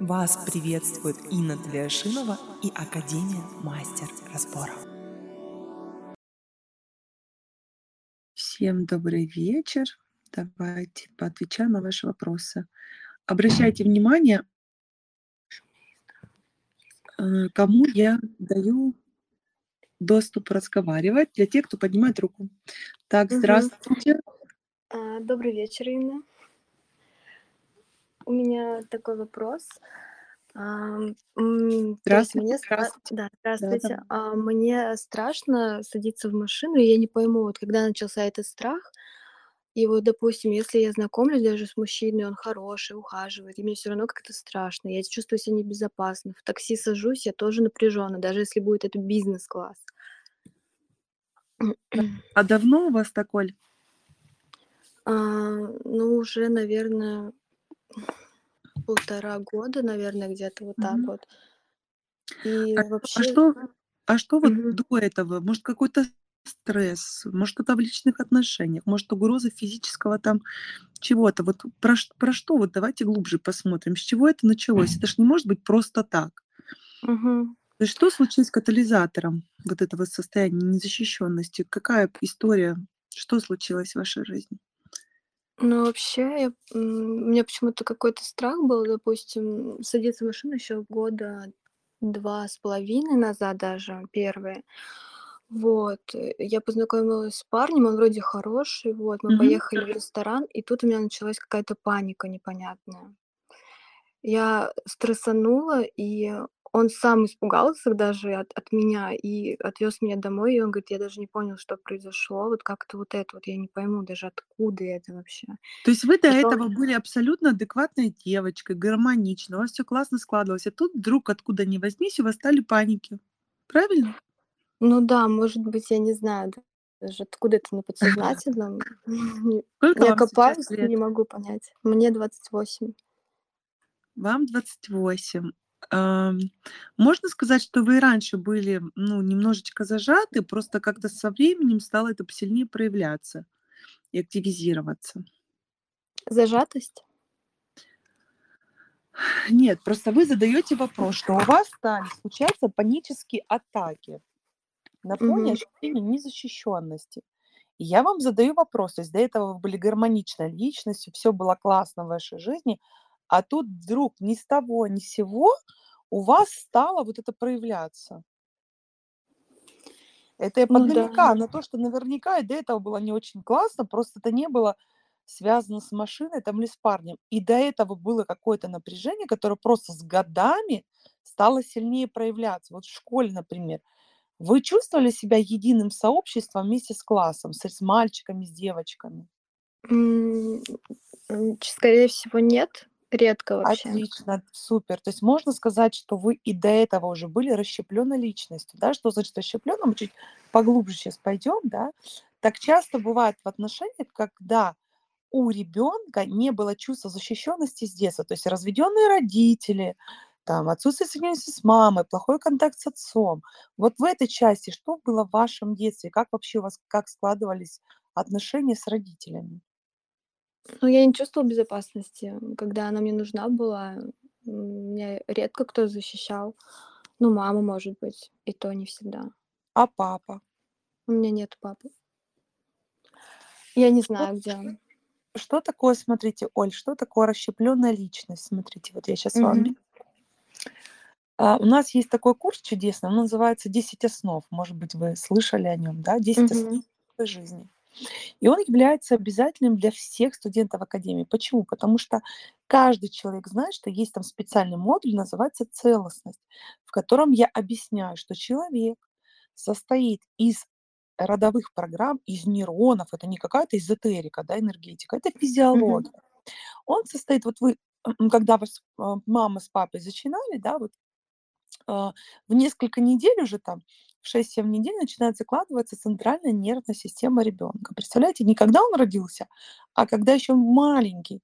Вас приветствует Инна Тлешинова и Академия Мастер Разборов. Всем добрый вечер. Давайте поотвечаем на ваши вопросы. Обращайте внимание, э, кому я даю доступ разговаривать, для тех, кто поднимает руку. Так, здравствуйте. А, Добрый вечер, Инна. У меня такой вопрос. Есть Здравствуйте, мне здравствуйте. да, Да, здравствуйте. да. А, Мне страшно садиться в машину, и я не пойму, вот когда начался этот страх, и вот, допустим, если я знакомлюсь даже с мужчиной, он хороший, ухаживает, и мне все равно как-то страшно, я чувствую себя небезопасно. В такси сажусь, я тоже напряжена, даже если будет это бизнес-класс. А давно у вас такой? А, ну, уже, наверное, полтора года, наверное, где-то вот так Мгм. вот. И А, а вообще, что, а что вот Мгм. до этого? Может, какой-то стресс, может, что-то в личных отношениях, может, угроза физического там чего-то. Вот про, про что? Вот давайте глубже посмотрим. С чего это началось? Это ж не может быть просто так. Мгм. То есть что случилось катализатором вот этого состояния незащищенности? Какая история? Что случилось в вашей жизни? Ну, вообще, я, м, у меня почему-то какой-то страх был, допустим, садиться в машину еще года два с половиной назад даже, первые. Вот, э, я познакомилась с парнем, он вроде хороший, вот, мы Мгм. поехали в ресторан, и тут у меня началась какая-то паника непонятная. Я стрессанула, и он сам испугался даже от, от меня и отвез меня домой. И он говорит, я даже не понял, что произошло. Вот как-то вот это вот, я не пойму даже, откуда это вообще. То есть вы до Потом, этого были абсолютно адекватной девочкой, гармонично, у вас все классно складывалось, а тут вдруг откуда ни возьмись, у вас стали паники. Правильно? ну да, может быть, я не знаю да- даже, откуда это на подсознательном. Я копаюсь, не могу понять. Мне 28. Вам 28. Ам, можно сказать, что вы и раньше были, ну, немножечко зажаты, просто как-то со временем стало это сильнее проявляться и активизироваться. Зажатость? Нет, просто вы задаете вопрос, что у вас стали случаться панические атаки на фоне Мгм. ощущения незащищенности. И я вам задаю вопрос, то есть до этого вы были гармоничной личностью, все было классно в вашей жизни, а тут вдруг ни с того, ни с сего у вас стало вот это проявляться. Это я Ну да. поднамекаю на то, что наверняка и до этого было не очень классно, просто это не было связано с машиной там или с парнем. И до этого было какое-то напряжение, которое просто с годами стало сильнее проявляться. Вот в школе, например, вы чувствовали себя единым сообществом вместе с классом, с, с мальчиками, с девочками? Скорее всего, нет. Редко вообще. Отлично, супер. То есть можно сказать, что вы и до этого уже были расщепленной личностью, да? Что значит расщепленной? Мы чуть поглубже сейчас пойдем, да? Так часто бывает в отношениях, когда у ребенка не было чувства защищенности с детства, то есть разведенные родители, там, отсутствие соединения с мамой, плохой контакт с отцом. Вот в этой части что было в вашем детстве? Как вообще у вас, как складывались отношения с родителями? Ну, я не чувствовала безопасности, когда она мне нужна была. Меня редко кто защищал. Ну, мама, может быть, и то не всегда. А папа? У меня нет папы. Я не знаю, где он. Что такое, смотрите, Оль, что такое расщепленная личность? Смотрите, вот я сейчас вам... Мгм. А, у нас есть такой курс чудесный, он называется «10 основ». Может быть, вы слышали о нем, да? 10 основ Мгм. новой жизни. И он является обязательным для всех студентов Академии. Почему? Потому что каждый человек знает, что есть там специальный модуль, называется целостность, в котором я объясняю, что человек состоит из родовых программ, из нейронов, это не какая-то эзотерика, да, энергетика, это физиология. Он состоит, вот вы, когда вас а, мама с папой зачинали, да, вот а, в несколько недель уже там, в 6-7 недель начинает закладываться центральная нервная система ребенка. Представляете, не когда он родился, а когда еще маленький.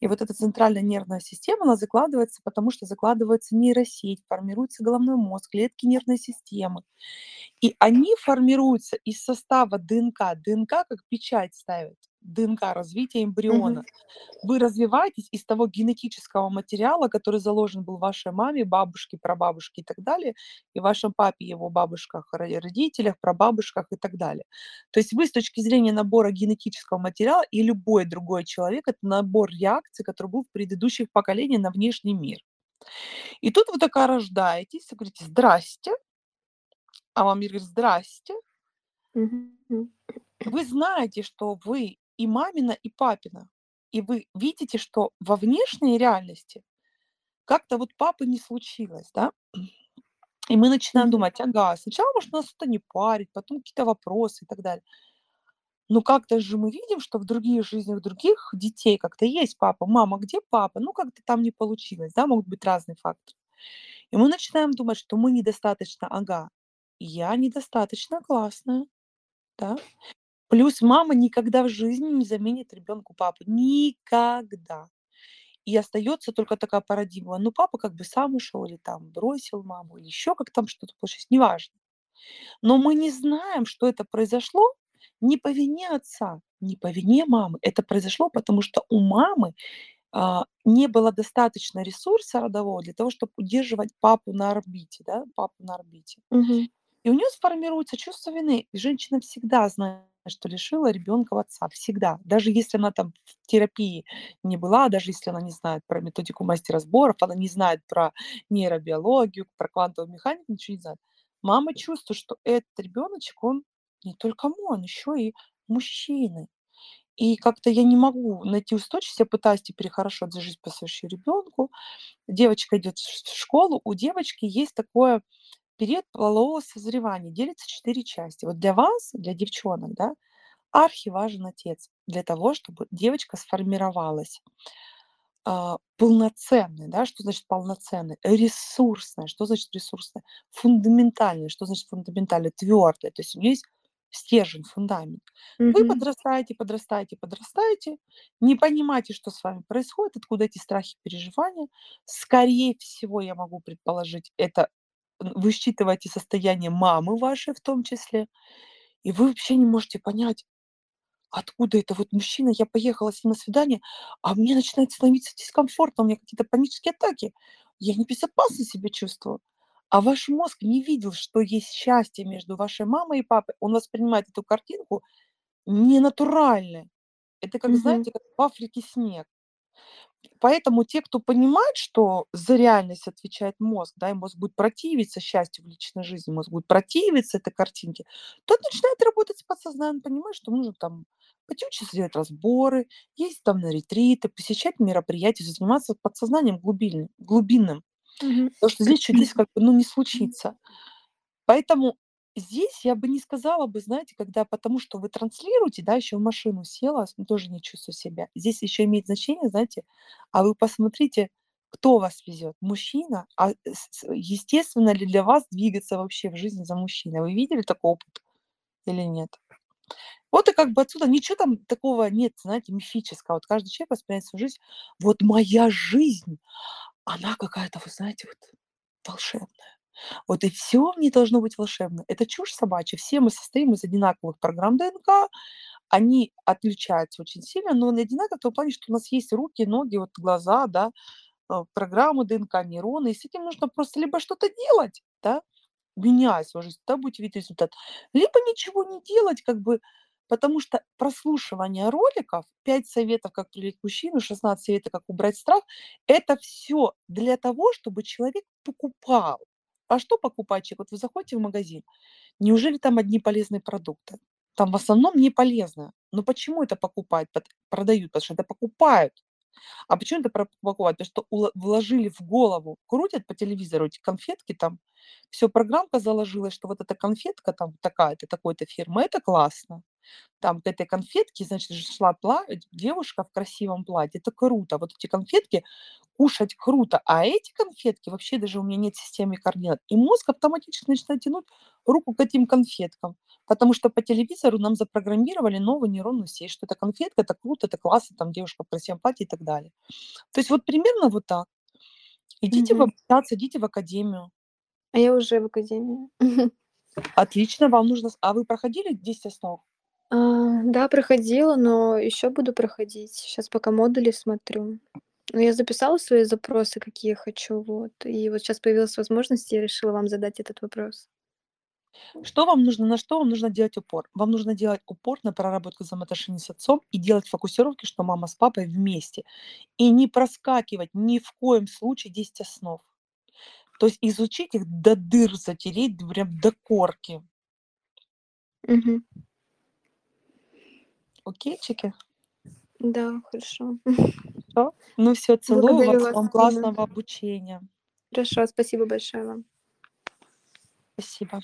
И вот эта центральная нервная система, она закладывается, потому что закладывается нейросеть, формируется головной мозг, клетки нервной системы. И они формируются из состава ДНК. ДНК как печать ставят ДНК, развития эмбриона. Вы развиваетесь из того генетического материала, который заложен был вашей маме, бабушке, прабабушке и так далее, и вашем папе, его бабушках, ро- родителях, прабабушках и так далее. То есть вы с точки зрения набора генетического материала и любой другой человек– это набор реакций, который был в предыдущих поколениях на внешний мир. И тут вы такая рождаетесь, говорите «здрасте», а вам мир говорит «здрасте». Вы знаете, что вы и мамина, и папина. И вы видите, что во внешней реальности как-то вот папы не случилось, да? И мы начинаем думать, ага, сначала, может, нас что-то не парит, потом какие-то вопросы и так далее. Но как-то же мы видим, что в других жизнях других детей как-то есть папа, мама, где папа? Ну, как-то там не получилось, да, могут быть разные факторы. И мы начинаем думать, что мы недостаточно, ага, я недостаточно классная, да, Плюс мама никогда в жизни не заменит ребенку папу. Никогда. И остается только такая парадигма. Ну, папа как бы сам ушел, или там бросил маму, или еще как там что-то получилось, неважно. Но мы не знаем, что это произошло не по вине отца, не по вине мамы. Это произошло, потому что у мамы а, не было достаточно ресурса родового для того, чтобы удерживать папу на орбите, да, папу на орбите. Мгм. И у нее сформируется чувство вины. И женщина всегда знает, что лишила ребенка отца. Всегда. Даже если она там в терапии не была, даже если она не знает про методику мастера сборов, она не знает про нейробиологию, про квантовую механику, ничего не знает. Мама чувствует, что этот ребеночек, он не только мой, он еще и мужчины. И как-то я не могу найти устойчивость, я пытаюсь теперь хорошо отжить по своему ребенку. Девочка идет в школу, у девочки есть такое период полового созревания, делится 4 части. Вот для вас, для девчонок, да, архиважен отец для того, чтобы девочка сформировалась а, полноценной, да, что значит полноценной, ресурсная, что значит ресурсная, фундаментальная, что значит фундаментальная, твердая, то есть у нее есть стержень, фундамент. Вы Мгм. подрастаете, подрастаете, подрастаете, не понимаете, что с вами происходит, откуда эти страхи, переживания. Скорее всего, я могу предположить, это вы считываете состояние мамы вашей в том числе, и вы вообще не можете понять, откуда это вот мужчина, я поехала с ним на свидание, а мне начинает становиться дискомфортно, у меня какие-то панические атаки, я небезопасно себя чувствую. А ваш мозг не видел, что есть счастье между вашей мамой и папой. Он воспринимает эту картинку ненатуральной. Это как, Мгм. знаете, как в Африке снег. Поэтому те, кто понимает, что за реальность отвечает мозг, да, и мозг будет противиться счастью в личной жизни, мозг будет противиться этой картинке, тот начинает работать с подсознанием, понимает, что нужно там пойти учиться делать разборы, ездить там на ретриты, посещать мероприятия, заниматься подсознанием глубинным. глубинным. Мгм. Потому что здесь чудес как бы ну, не случится. Поэтому здесь я бы не сказала бы, знаете, когда потому что вы транслируете, да, еще в машину села, тоже не чувствую себя. Здесь еще имеет значение, знаете, а вы посмотрите, кто вас везет. Мужчина, а естественно ли для вас двигаться вообще в жизни за мужчиной? Вы видели такой опыт или нет? Вот и как бы отсюда ничего там такого нет, знаете, мифического. Вот каждый человек воспринимает свою жизнь. Вот моя жизнь, она какая-то, вы знаете, вот волшебная. Вот и все в ней должно быть волшебно. Это чушь собачья. Все мы состоим из одинаковых программ ДНК. Они отличаются очень сильно, но они одинаковы в том плане, что у нас есть руки, ноги, вот глаза, да, э, программы ДНК, нейроны. И с этим нужно просто либо что-то делать, да, меняя свою жизнь, тогда будете видеть результат. Либо ничего не делать, как бы, потому что прослушивание роликов, 5 советов, как привлечь мужчину, 16 советов, как убрать страх, это все для того, чтобы человек покупал. А что покупать человек? Вот вы заходите в магазин, неужели там одни полезные продукты? Там в основном не полезно. Но почему это покупают, продают? Потому что это покупают. А почему это покупают? Потому что вложили в голову, крутят по телевизору эти конфетки там, все программка заложилась, что вот эта конфетка там такая-то, такой-то фирмы, это классно. Там к этой конфетке, значит, шла пла девушка в красивом платье. Это круто. Вот эти конфетки кушать круто, а эти конфетки вообще даже у меня нет системы координат. И мозг автоматически начинает тянуть руку к этим конфеткам, потому что по телевизору нам запрограммировали новую нейронную сеть, что это конфетка, это круто, это классно, там девушка в красивом платье и так далее. То есть вот примерно вот так. Идите в Мгм. обучаться, идите в академию. А я уже в академии. Отлично, вам нужно... А вы проходили 10 основ? А, да, проходила, но еще буду проходить. Сейчас пока модули смотрю. Но я записала свои запросы, какие хочу, вот. И вот сейчас появилась возможность, я решила вам задать этот вопрос. Что вам нужно, на что вам нужно делать упор? Вам нужно делать упор на проработку взаимоотношений с отцом и делать фокусировки, что мама с папой вместе. И не проскакивать ни в коем случае 10 основ. То есть изучить их до дыр, затереть прям до корки. Мгм. Окейчики? Да, хорошо. Всё. Ну всё, целую Благодарю вас. Вам классного обучения. Хорошо, спасибо большое вам. Спасибо.